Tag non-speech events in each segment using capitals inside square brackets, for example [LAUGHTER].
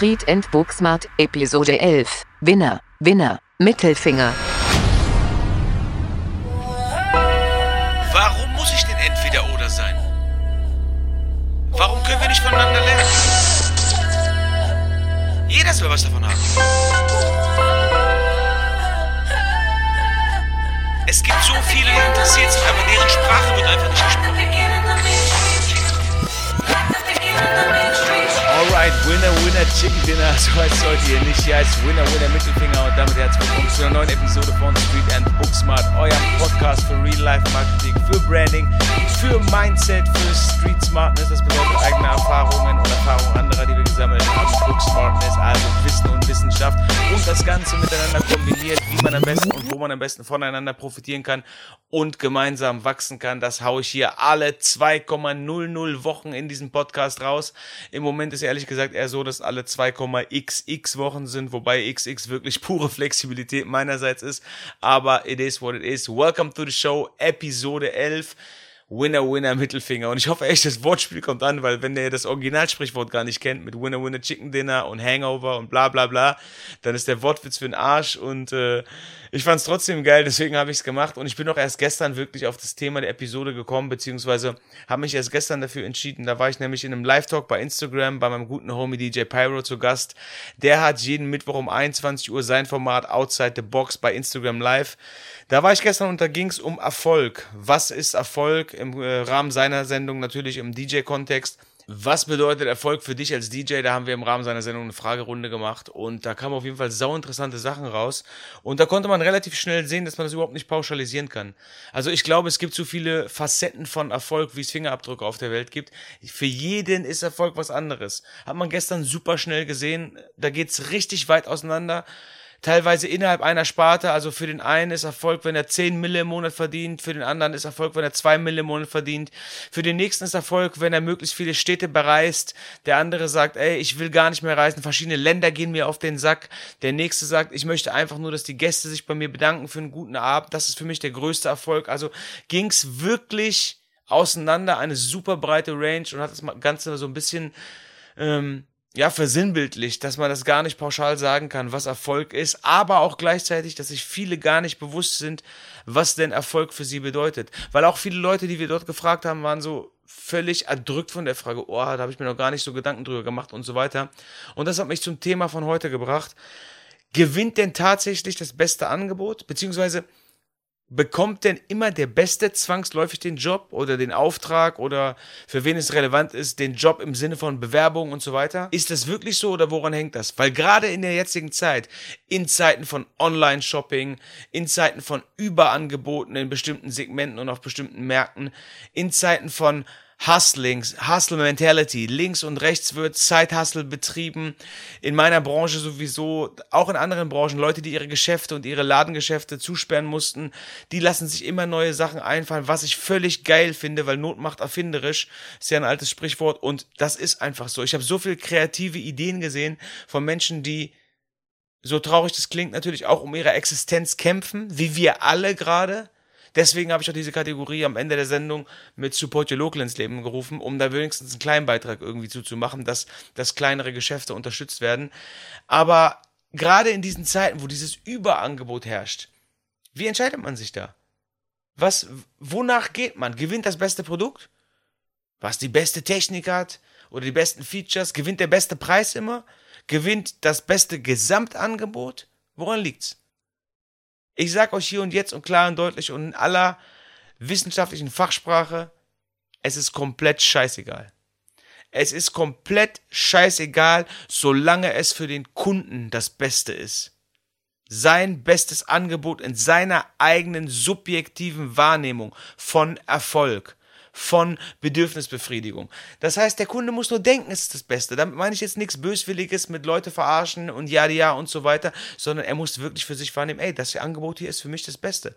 Street and Booksmart, Episode 11. Winner, Winner, Mittelfinger. Warum muss ich denn entweder oder sein? Warum können wir nicht voneinander lernen? Jeder soll was davon haben. Es gibt so viele, die interessiert sind, aber deren Sprache wird einfach nicht gesprochen. Alright, Winner, Winner, Chicken Dinner, [LAUGHS] so heißt es heute hier nicht. Hier heißt Winner, Winner, Mittelfinger und damit herzlich willkommen zu einer neuen Episode von Street and Booksmart, eurem Podcast für Real Life Marketing, für Branding, für Mindset, für Street Smartness, das bedeutet eigene Erfahrungen und Erfahrungen anderer, die wir gesammelt haben, Book Smartness, also Wissen und Wissenschaft und das Ganze miteinander kombiniert, wie man am besten und wo man am besten voneinander profitieren kann und gemeinsam wachsen kann. Das haue ich hier alle 2,00 Wochen in diesem Podcast raus. Im Moment ist ehrlich gesagt eher so, dass alle 2,xx Wochen sind, wobei xx wirklich pure Flexibilität meinerseits ist. Aber it is what it is. Welcome to the show, Episode 11. Winner, Winner, Mittelfinger. Und ich hoffe echt, das Wortspiel kommt an, weil wenn ihr das Originalsprichwort gar nicht kennt mit Winner, Winner, Chicken Dinner und Hangover und bla bla bla, dann ist der Wortwitz für den Arsch und äh, ich fand es trotzdem geil, deswegen habe ich es gemacht und ich bin auch erst gestern wirklich auf das Thema der Episode gekommen, beziehungsweise habe mich erst gestern dafür entschieden. Da war ich nämlich in einem Live-Talk bei Instagram bei meinem guten Homie DJ Pyro zu Gast. Der hat jeden Mittwoch um 21 Uhr sein Format Outside the Box bei Instagram Live. Da war ich gestern und da ging es um Erfolg. Was ist Erfolg im äh, Rahmen seiner Sendung natürlich im DJ-Kontext? Was bedeutet Erfolg für dich als DJ? Da haben wir im Rahmen seiner Sendung eine Fragerunde gemacht und da kamen auf jeden Fall sau interessante Sachen raus. Und da konnte man relativ schnell sehen, dass man das überhaupt nicht pauschalisieren kann. Also ich glaube, es gibt so viele Facetten von Erfolg, wie es Fingerabdrücke auf der Welt gibt. Für jeden ist Erfolg was anderes. Hat man gestern super schnell gesehen. Da geht's richtig weit auseinander teilweise innerhalb einer Sparte. Also für den einen ist Erfolg, wenn er 10 Mille im Monat verdient, für den anderen ist Erfolg, wenn er 2 Mille im Monat verdient. Für den nächsten ist Erfolg, wenn er möglichst viele Städte bereist. Der andere sagt, ey, ich will gar nicht mehr reisen, verschiedene Länder gehen mir auf den Sack. Der nächste sagt, ich möchte einfach nur, dass die Gäste sich bei mir bedanken für einen guten Abend. Das ist für mich der größte Erfolg. Also ging's wirklich auseinander, eine super breite Range und hat das Ganze so ein bisschen ähm, ja, versinnbildlicht, dass man das gar nicht pauschal sagen kann, was Erfolg ist, aber auch gleichzeitig, dass sich viele gar nicht bewusst sind, was denn Erfolg für sie bedeutet. Weil auch viele Leute, die wir dort gefragt haben, waren so völlig erdrückt von der Frage, oh, da habe ich mir noch gar nicht so Gedanken drüber gemacht und so weiter. Und das hat mich zum Thema von heute gebracht. Gewinnt denn tatsächlich das beste Angebot? Beziehungsweise bekommt denn immer der Beste zwangsläufig den Job oder den Auftrag oder für wen es relevant ist, den Job im Sinne von Bewerbung und so weiter? Ist das wirklich so oder woran hängt das? Weil gerade in der jetzigen Zeit, in Zeiten von Online-Shopping, in Zeiten von Überangeboten in bestimmten Segmenten und auf bestimmten Märkten, in Zeiten von Hustlings, Hustle Mentality. Links und rechts wird Side-Hustle betrieben. In meiner Branche sowieso, auch in anderen Branchen, Leute, die ihre Geschäfte und ihre Ladengeschäfte zusperren mussten, die lassen sich immer neue Sachen einfallen, was ich völlig geil finde, weil Not macht erfinderisch. Ist ja ein altes Sprichwort und das ist einfach so. Ich habe so viel kreative Ideen gesehen von Menschen, die so traurig das klingt, natürlich auch um ihre Existenz kämpfen, wie wir alle gerade Deswegen habe ich auch diese Kategorie am Ende der Sendung mit Support Your Local ins Leben gerufen, um da wenigstens einen kleinen Beitrag irgendwie zuzumachen, dass, dass kleinere Geschäfte unterstützt werden. Aber gerade in diesen Zeiten, wo dieses Überangebot herrscht, wie entscheidet man sich da? Was, wonach geht man? Gewinnt das beste Produkt? Was die beste Technik hat? Oder die besten Features? Gewinnt der beste Preis immer? Gewinnt das beste Gesamtangebot? Woran liegt's? Ich sag euch hier und jetzt und klar und deutlich und in aller wissenschaftlichen Fachsprache, es ist komplett scheißegal. Es ist komplett scheißegal, solange es für den Kunden das Beste ist. Sein bestes Angebot in seiner eigenen subjektiven Wahrnehmung von Erfolg von Bedürfnisbefriedigung. Das heißt, der Kunde muss nur denken, es ist das Beste. Damit meine ich jetzt nichts Böswilliges mit Leute verarschen und ja, ja und so weiter, sondern er muss wirklich für sich wahrnehmen, ey, das Angebot hier ist für mich das Beste.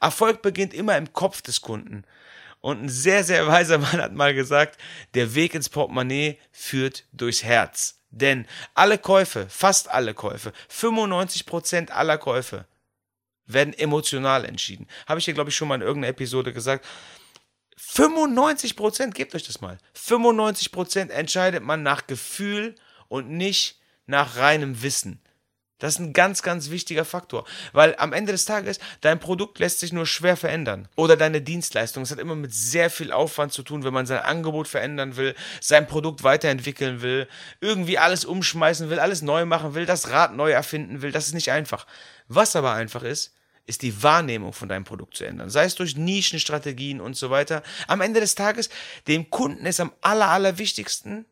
Erfolg beginnt immer im Kopf des Kunden. Und ein sehr, sehr weiser [LAUGHS] Mann hat mal gesagt, der Weg ins Portemonnaie führt durchs Herz. Denn alle Käufe, fast alle Käufe, 95% aller Käufe werden emotional entschieden. Habe ich hier, glaube ich, schon mal in irgendeiner Episode gesagt. 95 Prozent, gebt euch das mal. 95 Prozent entscheidet man nach Gefühl und nicht nach reinem Wissen. Das ist ein ganz, ganz wichtiger Faktor, weil am Ende des Tages dein Produkt lässt sich nur schwer verändern oder deine Dienstleistung. Es hat immer mit sehr viel Aufwand zu tun, wenn man sein Angebot verändern will, sein Produkt weiterentwickeln will, irgendwie alles umschmeißen will, alles neu machen will, das Rad neu erfinden will. Das ist nicht einfach. Was aber einfach ist, ist die Wahrnehmung von deinem Produkt zu ändern. Sei es durch Nischenstrategien und so weiter. Am Ende des Tages, dem Kunden ist am aller, allerwichtigsten,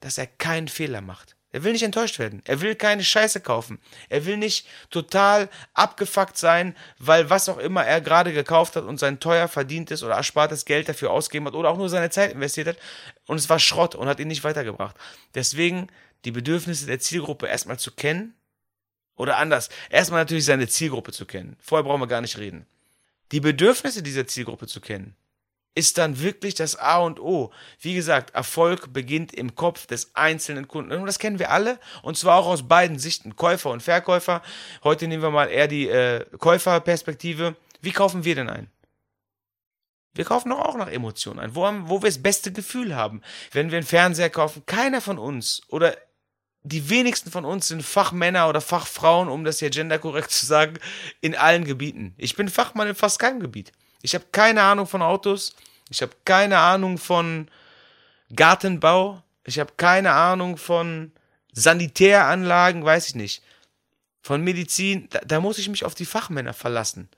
dass er keinen Fehler macht. Er will nicht enttäuscht werden. Er will keine Scheiße kaufen. Er will nicht total abgefuckt sein, weil was auch immer er gerade gekauft hat und sein teuer verdientes oder erspartes Geld dafür ausgegeben hat oder auch nur seine Zeit investiert hat und es war Schrott und hat ihn nicht weitergebracht. Deswegen die Bedürfnisse der Zielgruppe erstmal zu kennen oder anders, erstmal natürlich seine Zielgruppe zu kennen. Vorher brauchen wir gar nicht reden. Die Bedürfnisse dieser Zielgruppe zu kennen ist dann wirklich das A und O. Wie gesagt, Erfolg beginnt im Kopf des einzelnen Kunden. Und das kennen wir alle. Und zwar auch aus beiden Sichten, Käufer und Verkäufer. Heute nehmen wir mal eher die äh, Käuferperspektive. Wie kaufen wir denn ein? Wir kaufen doch auch nach Emotionen ein, wo, wo wir das beste Gefühl haben. Wenn wir einen Fernseher kaufen, keiner von uns oder die wenigsten von uns sind Fachmänner oder Fachfrauen, um das hier genderkorrekt zu sagen, in allen Gebieten. Ich bin Fachmann in fast keinem Gebiet. Ich habe keine Ahnung von Autos. Ich habe keine Ahnung von Gartenbau. Ich habe keine Ahnung von Sanitäranlagen, weiß ich nicht. Von Medizin. Da, da muss ich mich auf die Fachmänner verlassen.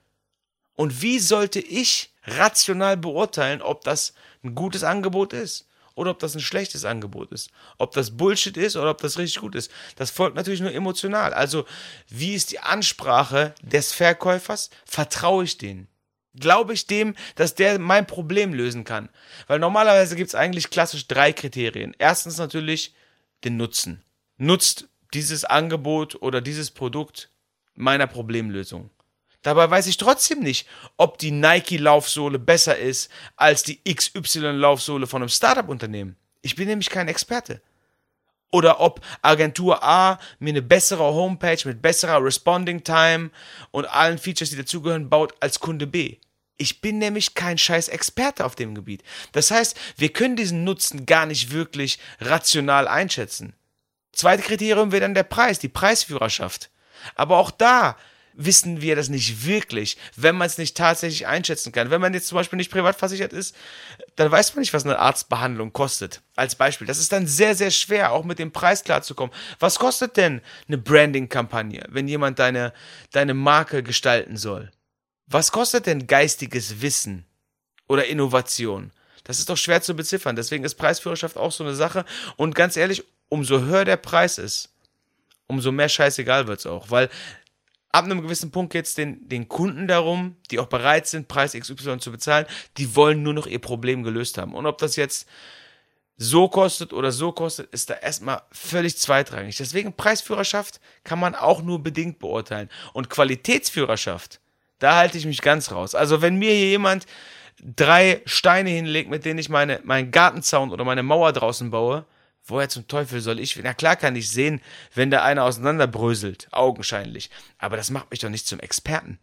Und wie sollte ich rational beurteilen, ob das ein gutes Angebot ist? Oder ob das ein schlechtes Angebot ist. Ob das Bullshit ist oder ob das richtig gut ist. Das folgt natürlich nur emotional. Also, wie ist die Ansprache des Verkäufers? Vertraue ich denen? glaube ich dem, dass der mein Problem lösen kann. Weil normalerweise gibt es eigentlich klassisch drei Kriterien. Erstens natürlich den Nutzen. Nutzt dieses Angebot oder dieses Produkt meiner Problemlösung. Dabei weiß ich trotzdem nicht, ob die Nike-Laufsohle besser ist als die XY-Laufsohle von einem Startup-Unternehmen. Ich bin nämlich kein Experte. Oder ob Agentur A mir eine bessere Homepage mit besserer Responding Time und allen Features, die dazugehören, baut als Kunde B. Ich bin nämlich kein scheiß Experte auf dem Gebiet. Das heißt, wir können diesen Nutzen gar nicht wirklich rational einschätzen. Zweite Kriterium wäre dann der Preis, die Preisführerschaft. Aber auch da wissen wir das nicht wirklich, wenn man es nicht tatsächlich einschätzen kann. Wenn man jetzt zum Beispiel nicht privat versichert ist, dann weiß man nicht, was eine Arztbehandlung kostet. Als Beispiel. Das ist dann sehr, sehr schwer, auch mit dem Preis klarzukommen. Was kostet denn eine Branding-Kampagne, wenn jemand deine, deine Marke gestalten soll? Was kostet denn geistiges Wissen oder Innovation? Das ist doch schwer zu beziffern. Deswegen ist Preisführerschaft auch so eine Sache. Und ganz ehrlich, umso höher der Preis ist, umso mehr scheißegal wird's auch. Weil ab einem gewissen Punkt geht es den, den Kunden darum, die auch bereit sind, Preis XY zu bezahlen, die wollen nur noch ihr Problem gelöst haben. Und ob das jetzt so kostet oder so kostet, ist da erstmal völlig zweitrangig. Deswegen Preisführerschaft kann man auch nur bedingt beurteilen. Und Qualitätsführerschaft, da halte ich mich ganz raus. Also wenn mir hier jemand drei Steine hinlegt, mit denen ich meine, meinen Gartenzaun oder meine Mauer draußen baue, woher zum Teufel soll ich, na klar kann ich sehen, wenn da einer auseinanderbröselt, augenscheinlich. Aber das macht mich doch nicht zum Experten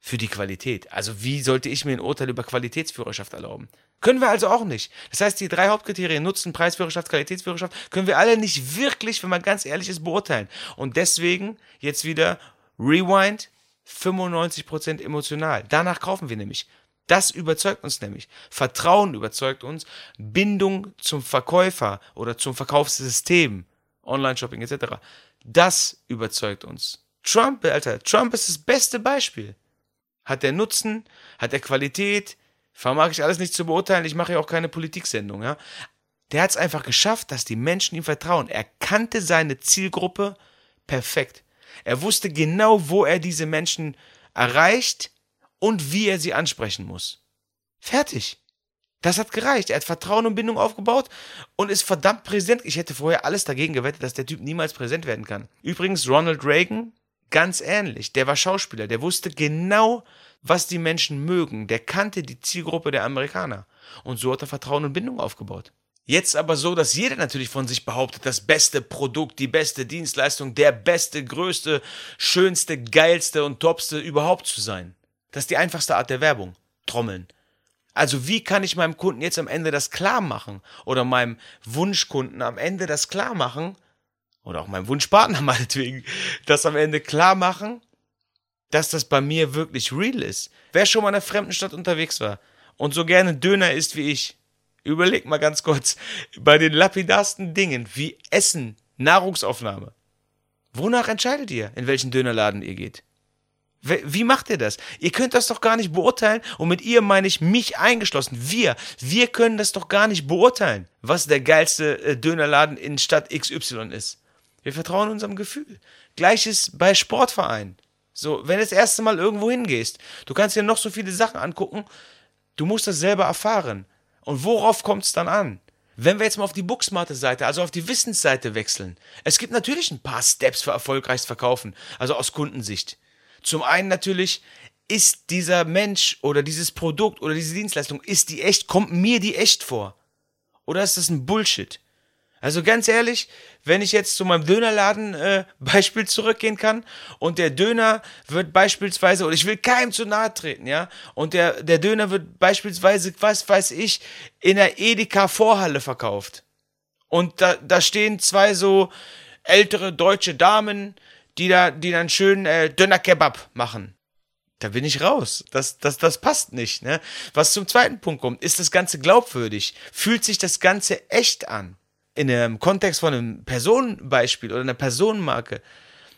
für die Qualität. Also wie sollte ich mir ein Urteil über Qualitätsführerschaft erlauben? Können wir also auch nicht. Das heißt, die drei Hauptkriterien Nutzen, Preisführerschaft, Qualitätsführerschaft können wir alle nicht wirklich, wenn man ganz ehrlich ist, beurteilen. Und deswegen jetzt wieder Rewind, 95% emotional. Danach kaufen wir nämlich. Das überzeugt uns nämlich. Vertrauen überzeugt uns. Bindung zum Verkäufer oder zum Verkaufssystem, Online-Shopping etc. Das überzeugt uns. Trump, Alter, Trump ist das beste Beispiel. Hat der Nutzen, hat der Qualität, vermag ich alles nicht zu beurteilen, ich mache ja auch keine Politiksendung, ja. Der hat es einfach geschafft, dass die Menschen ihm vertrauen. Er kannte seine Zielgruppe perfekt. Er wusste genau, wo er diese Menschen erreicht und wie er sie ansprechen muss. Fertig. Das hat gereicht. Er hat Vertrauen und Bindung aufgebaut und ist verdammt präsent. Ich hätte vorher alles dagegen gewettet, dass der Typ niemals präsent werden kann. Übrigens, Ronald Reagan, ganz ähnlich. Der war Schauspieler. Der wusste genau, was die Menschen mögen. Der kannte die Zielgruppe der Amerikaner. Und so hat er Vertrauen und Bindung aufgebaut. Jetzt aber so, dass jeder natürlich von sich behauptet, das beste Produkt, die beste Dienstleistung, der beste, größte, schönste, geilste und topste überhaupt zu sein. Das ist die einfachste Art der Werbung. Trommeln. Also wie kann ich meinem Kunden jetzt am Ende das klar machen oder meinem Wunschkunden am Ende das klar machen, oder auch meinem Wunschpartner [LAUGHS] meinetwegen, das am Ende klar machen, dass das bei mir wirklich real ist. Wer schon mal in einer fremden Stadt unterwegs war und so gerne Döner isst wie ich, überleg mal ganz kurz, bei den lapidarsten Dingen wie Essen, Nahrungsaufnahme, wonach entscheidet ihr, in welchen Dönerladen ihr geht? Wie macht ihr das? Ihr könnt das doch gar nicht beurteilen und mit ihr meine ich mich eingeschlossen. Wir, wir können das doch gar nicht beurteilen, was der geilste äh, Dönerladen in Stadt XY ist. Wir vertrauen unserem Gefühl. Gleiches bei Sportvereinen. So, wenn du das erste Mal irgendwo hingehst, du kannst dir noch so viele Sachen angucken, du musst das selber erfahren. Und worauf kommt es dann an? Wenn wir jetzt mal auf die Booksmarte-Seite, also auf die Wissensseite wechseln, es gibt natürlich ein paar Steps für erfolgreiches Verkaufen, also aus Kundensicht. Zum einen natürlich, ist dieser Mensch oder dieses Produkt oder diese Dienstleistung, ist die echt, kommt mir die echt vor? Oder ist das ein Bullshit? Also ganz ehrlich, wenn ich jetzt zu meinem Dönerladen äh, [LAUGHS] Beispiel zurückgehen kann und der Döner wird beispielsweise, oder ich will keinem zu nahe treten, ja, und der, der Döner wird beispielsweise, was weiß ich, in der Edeka Vorhalle verkauft. Und da, da stehen zwei so ältere deutsche Damen, die da, die dann schön äh, Döner Kebab machen. Da bin ich raus. Das, das, das passt nicht. Ne? Was zum zweiten Punkt kommt, ist das Ganze glaubwürdig? Fühlt sich das Ganze echt an? in einem Kontext von einem Personenbeispiel oder einer Personenmarke,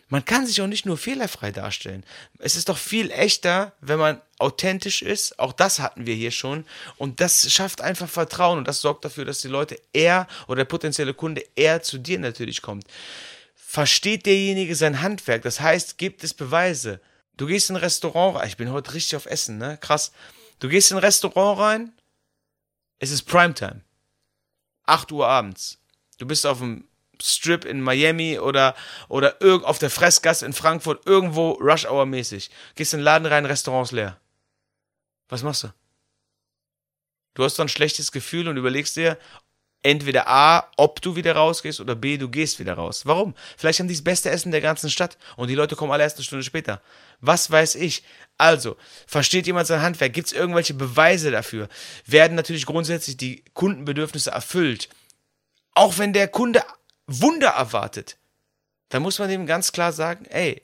man kann sich auch nicht nur fehlerfrei darstellen. Es ist doch viel echter, wenn man authentisch ist. Auch das hatten wir hier schon. Und das schafft einfach Vertrauen und das sorgt dafür, dass die Leute eher oder der potenzielle Kunde eher zu dir natürlich kommt. Versteht derjenige sein Handwerk? Das heißt, gibt es Beweise? Du gehst in ein Restaurant rein. Ich bin heute richtig auf Essen, ne? Krass. Du gehst in ein Restaurant rein. Es ist Primetime. 8 Uhr abends. Du bist auf dem Strip in Miami oder, oder auf der Fressgasse in Frankfurt, irgendwo Rush Hour mäßig. Gehst in den Laden rein, Restaurants leer. Was machst du? Du hast dann ein schlechtes Gefühl und überlegst dir, entweder A, ob du wieder rausgehst oder B, du gehst wieder raus. Warum? Vielleicht haben die das beste Essen der ganzen Stadt und die Leute kommen alle erst eine Stunde später. Was weiß ich? Also, versteht jemand sein Handwerk? Gibt es irgendwelche Beweise dafür? Werden natürlich grundsätzlich die Kundenbedürfnisse erfüllt? Auch wenn der Kunde Wunder erwartet, dann muss man dem ganz klar sagen, ey,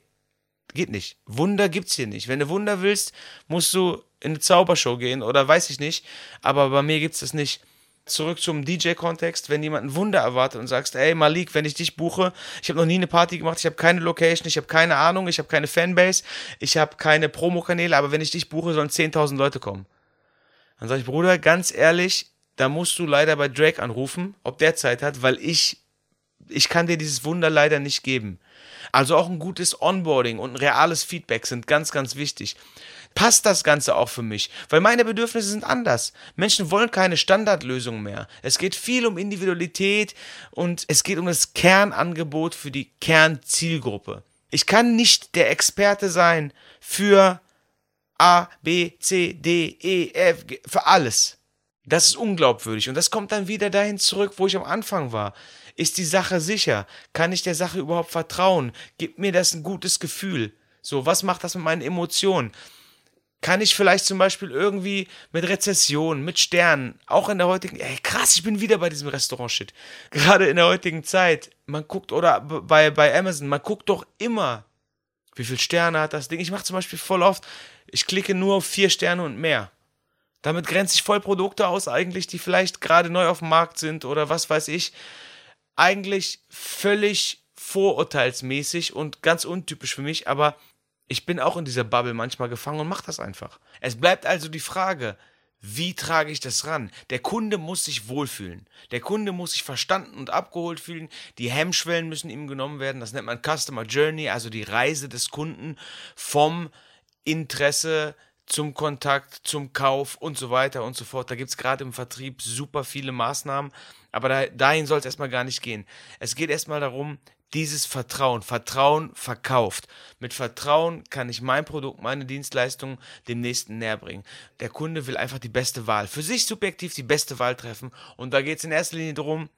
geht nicht. Wunder gibt's hier nicht. Wenn du Wunder willst, musst du in eine Zaubershow gehen oder weiß ich nicht. Aber bei mir gibt's das nicht. Zurück zum DJ-Kontext, wenn jemand ein Wunder erwartet und sagst, ey Malik, wenn ich dich buche, ich habe noch nie eine Party gemacht, ich habe keine Location, ich habe keine Ahnung, ich habe keine Fanbase, ich habe keine Promokanäle, aber wenn ich dich buche, sollen 10.000 Leute kommen. Dann sage ich, Bruder, ganz ehrlich, da musst du leider bei Drake anrufen, ob der Zeit hat, weil ich, ich kann dir dieses Wunder leider nicht geben. Also auch ein gutes Onboarding und ein reales Feedback sind ganz, ganz wichtig. Passt das Ganze auch für mich? Weil meine Bedürfnisse sind anders. Menschen wollen keine Standardlösung mehr. Es geht viel um Individualität und es geht um das Kernangebot für die Kernzielgruppe. Ich kann nicht der Experte sein für A, B, C, D, E, F, G, für alles. Das ist unglaubwürdig. Und das kommt dann wieder dahin zurück, wo ich am Anfang war. Ist die Sache sicher? Kann ich der Sache überhaupt vertrauen? Gibt mir das ein gutes Gefühl? So, was macht das mit meinen Emotionen? Kann ich vielleicht zum Beispiel irgendwie mit Rezession, mit Sternen, auch in der heutigen, ey, krass, ich bin wieder bei diesem Restaurant-Shit. [LAUGHS] Gerade in der heutigen Zeit, man guckt, oder bei, bei Amazon, man guckt doch immer, wie viele Sterne hat das Ding. Ich mache zum Beispiel voll oft, ich klicke nur auf vier Sterne und mehr. Damit grenze ich voll Produkte aus, eigentlich, die vielleicht gerade neu auf dem Markt sind oder was weiß ich. Eigentlich völlig vorurteilsmäßig und ganz untypisch für mich, aber ich bin auch in dieser Bubble manchmal gefangen und mache das einfach. Es bleibt also die Frage, wie trage ich das ran? Der Kunde muss sich wohlfühlen. Der Kunde muss sich verstanden und abgeholt fühlen. Die Hemmschwellen müssen ihm genommen werden. Das nennt man Customer Journey, also die Reise des Kunden vom Interesse zum Kontakt, zum Kauf und so weiter und so fort. Da gibt es gerade im Vertrieb super viele Maßnahmen, aber da, dahin soll es erstmal gar nicht gehen. Es geht erstmal darum, dieses Vertrauen, Vertrauen verkauft. Mit Vertrauen kann ich mein Produkt, meine Dienstleistung dem nächsten näher bringen. Der Kunde will einfach die beste Wahl, für sich subjektiv die beste Wahl treffen und da geht es in erster Linie darum,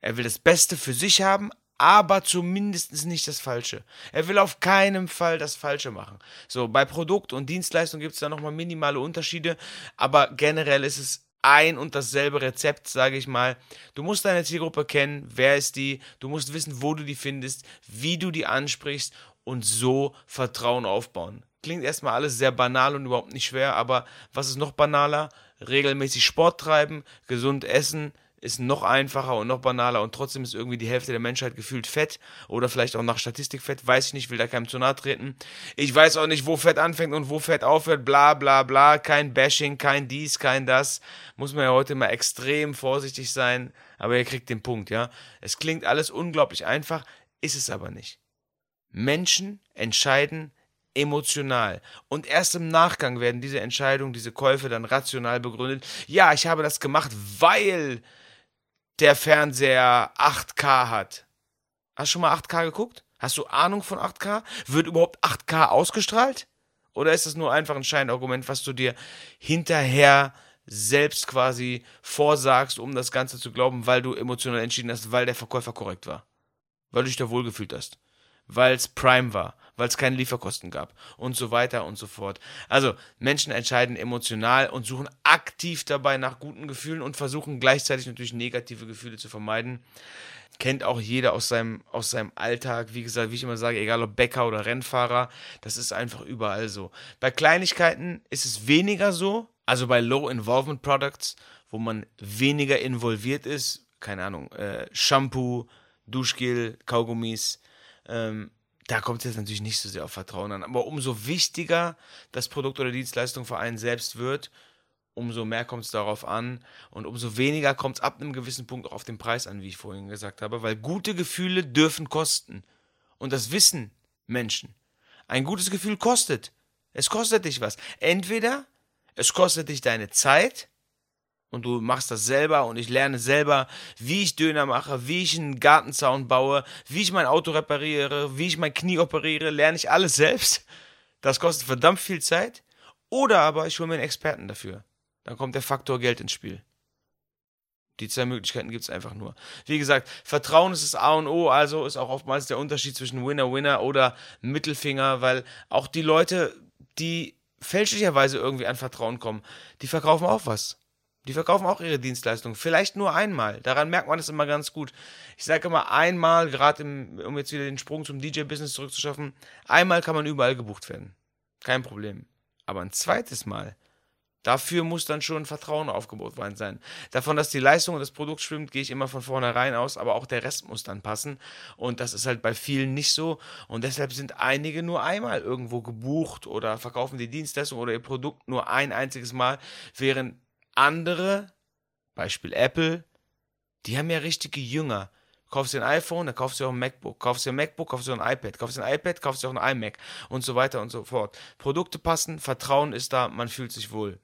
er will das Beste für sich haben, aber zumindest nicht das Falsche. Er will auf keinen Fall das Falsche machen. So, bei Produkt und Dienstleistung gibt es da nochmal minimale Unterschiede, aber generell ist es ein und dasselbe Rezept, sage ich mal. Du musst deine Zielgruppe kennen, wer ist die, du musst wissen, wo du die findest, wie du die ansprichst und so Vertrauen aufbauen. Klingt erstmal alles sehr banal und überhaupt nicht schwer, aber was ist noch banaler? Regelmäßig Sport treiben, gesund essen, ist noch einfacher und noch banaler und trotzdem ist irgendwie die Hälfte der Menschheit gefühlt fett oder vielleicht auch nach Statistik fett, weiß ich nicht, will da keinem zu nahe treten. Ich weiß auch nicht, wo Fett anfängt und wo Fett aufhört, bla bla bla, kein Bashing, kein dies, kein das. Muss man ja heute mal extrem vorsichtig sein, aber ihr kriegt den Punkt, ja. Es klingt alles unglaublich einfach, ist es aber nicht. Menschen entscheiden emotional. Und erst im Nachgang werden diese Entscheidungen, diese Käufe dann rational begründet. Ja, ich habe das gemacht, weil der Fernseher 8K hat. Hast du schon mal 8K geguckt? Hast du Ahnung von 8K? Wird überhaupt 8K ausgestrahlt? Oder ist das nur einfach ein Scheinargument, was du dir hinterher selbst quasi vorsagst, um das Ganze zu glauben, weil du emotional entschieden hast, weil der Verkäufer korrekt war? Weil du dich da wohlgefühlt hast? Weil es Prime war? Weil es keine Lieferkosten gab? Und so weiter und so fort. Also, Menschen entscheiden emotional und suchen aktiv dabei nach guten Gefühlen und versuchen gleichzeitig natürlich negative Gefühle zu vermeiden kennt auch jeder aus seinem, aus seinem Alltag. Wie gesagt, wie ich immer sage, egal ob Bäcker oder Rennfahrer, das ist einfach überall so. Bei Kleinigkeiten ist es weniger so, also bei Low-Involvement Products, wo man weniger involviert ist, keine Ahnung, äh, Shampoo, Duschgel, Kaugummis, ähm, da kommt es jetzt natürlich nicht so sehr auf Vertrauen an. Aber umso wichtiger das Produkt oder Dienstleistung für einen selbst wird, umso mehr kommt es darauf an und umso weniger kommt es ab einem gewissen Punkt auch auf den Preis an, wie ich vorhin gesagt habe, weil gute Gefühle dürfen kosten. Und das wissen Menschen. Ein gutes Gefühl kostet. Es kostet dich was. Entweder es kostet dich deine Zeit und du machst das selber und ich lerne selber, wie ich Döner mache, wie ich einen Gartenzaun baue, wie ich mein Auto repariere, wie ich mein Knie operiere, lerne ich alles selbst. Das kostet verdammt viel Zeit. Oder aber ich hole mir einen Experten dafür dann kommt der Faktor Geld ins Spiel. Die zwei Möglichkeiten gibt es einfach nur. Wie gesagt, Vertrauen ist das A und O, also ist auch oftmals der Unterschied zwischen Winner, Winner oder Mittelfinger, weil auch die Leute, die fälschlicherweise irgendwie an Vertrauen kommen, die verkaufen auch was. Die verkaufen auch ihre Dienstleistungen. Vielleicht nur einmal. Daran merkt man es immer ganz gut. Ich sage immer einmal, gerade um jetzt wieder den Sprung zum DJ-Business zurückzuschaffen, einmal kann man überall gebucht werden. Kein Problem. Aber ein zweites Mal, Dafür muss dann schon Vertrauen aufgebaut worden sein. Davon, dass die Leistung und das Produkt stimmt, gehe ich immer von vornherein aus, aber auch der Rest muss dann passen. Und das ist halt bei vielen nicht so. Und deshalb sind einige nur einmal irgendwo gebucht oder verkaufen die Dienstleistung oder ihr Produkt nur ein einziges Mal, während andere, Beispiel Apple, die haben ja richtige Jünger. Kaufst dir ein iPhone, dann kaufst du auch ein MacBook. Kaufst dir ein MacBook, kaufst du ein iPad. Kaufst dir ein iPad, kaufst du auch ein iMac und so weiter und so fort. Produkte passen, Vertrauen ist da, man fühlt sich wohl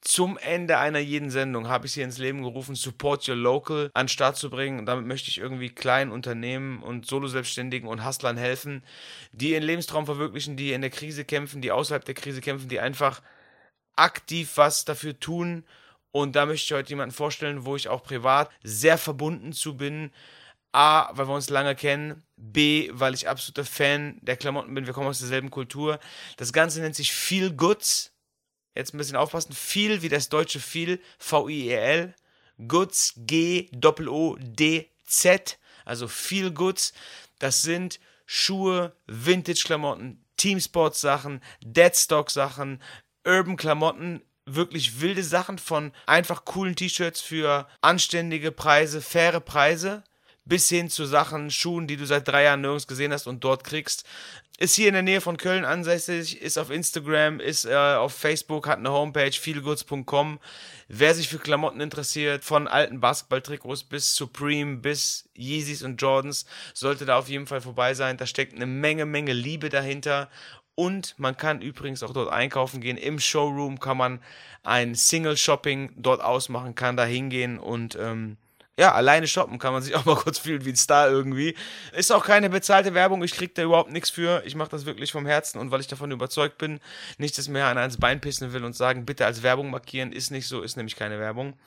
zum Ende einer jeden Sendung habe ich sie ins Leben gerufen, Support Your Local an den Start zu bringen. Und damit möchte ich irgendwie kleinen Unternehmen und Solo-Selbstständigen und Hustlern helfen, die ihren Lebenstraum verwirklichen, die in der Krise kämpfen, die außerhalb der Krise kämpfen, die einfach aktiv was dafür tun. Und da möchte ich heute jemanden vorstellen, wo ich auch privat sehr verbunden zu bin. A, weil wir uns lange kennen. B, weil ich absoluter Fan der Klamotten bin. Wir kommen aus derselben Kultur. Das Ganze nennt sich Feel Goods jetzt ein bisschen aufpassen, viel wie das deutsche viel, V-I-E-L, Goods, G-O-O-D-Z, also viel Goods, das sind Schuhe, Vintage-Klamotten, Teamsport-Sachen, Deadstock-Sachen, Urban-Klamotten, wirklich wilde Sachen von einfach coolen T-Shirts für anständige Preise, faire Preise, bis hin zu Sachen, Schuhen, die du seit drei Jahren nirgends gesehen hast und dort kriegst. Ist hier in der Nähe von Köln ansässig, ist auf Instagram, ist äh, auf Facebook, hat eine Homepage, feelgoods.com. Wer sich für Klamotten interessiert, von alten Basketballtrikots bis Supreme, bis Yeezys und Jordans, sollte da auf jeden Fall vorbei sein. Da steckt eine Menge, Menge Liebe dahinter. Und man kann übrigens auch dort einkaufen gehen. Im Showroom kann man ein Single-Shopping dort ausmachen, kann da hingehen und ähm, ja, alleine shoppen kann man sich [LAUGHS] auch mal kurz fühlen wie ein Star irgendwie. Ist auch keine bezahlte Werbung, ich krieg da überhaupt nichts für. Ich mache das wirklich vom Herzen und weil ich davon überzeugt bin, nicht, dass mir einer ans Bein pissen will und sagen, bitte als Werbung markieren, ist nicht so, ist nämlich keine Werbung.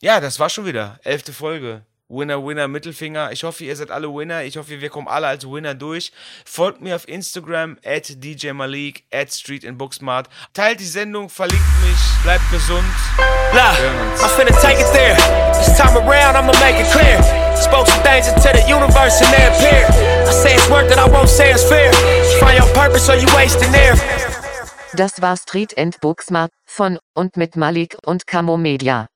Ja, das war schon wieder. Elfte Folge. Winner, Winner, Mittelfinger. Ich hoffe, ihr seid alle Winner. Ich hoffe, wir kommen alle als Winner durch. Folgt mir auf Instagram at DJ Malik, at Street in Booksmart. Teilt die Sendung, verlinkt mich, bleibt gesund. Look. I'm finna take it there. This time around, I'ma make it clear. Spoke some things into the universe and they appear. I say it's worth it, I won't say it's fair. Find your purpose or you wasting there. Das war Street and Booksmart von und mit Malik und Camo Media.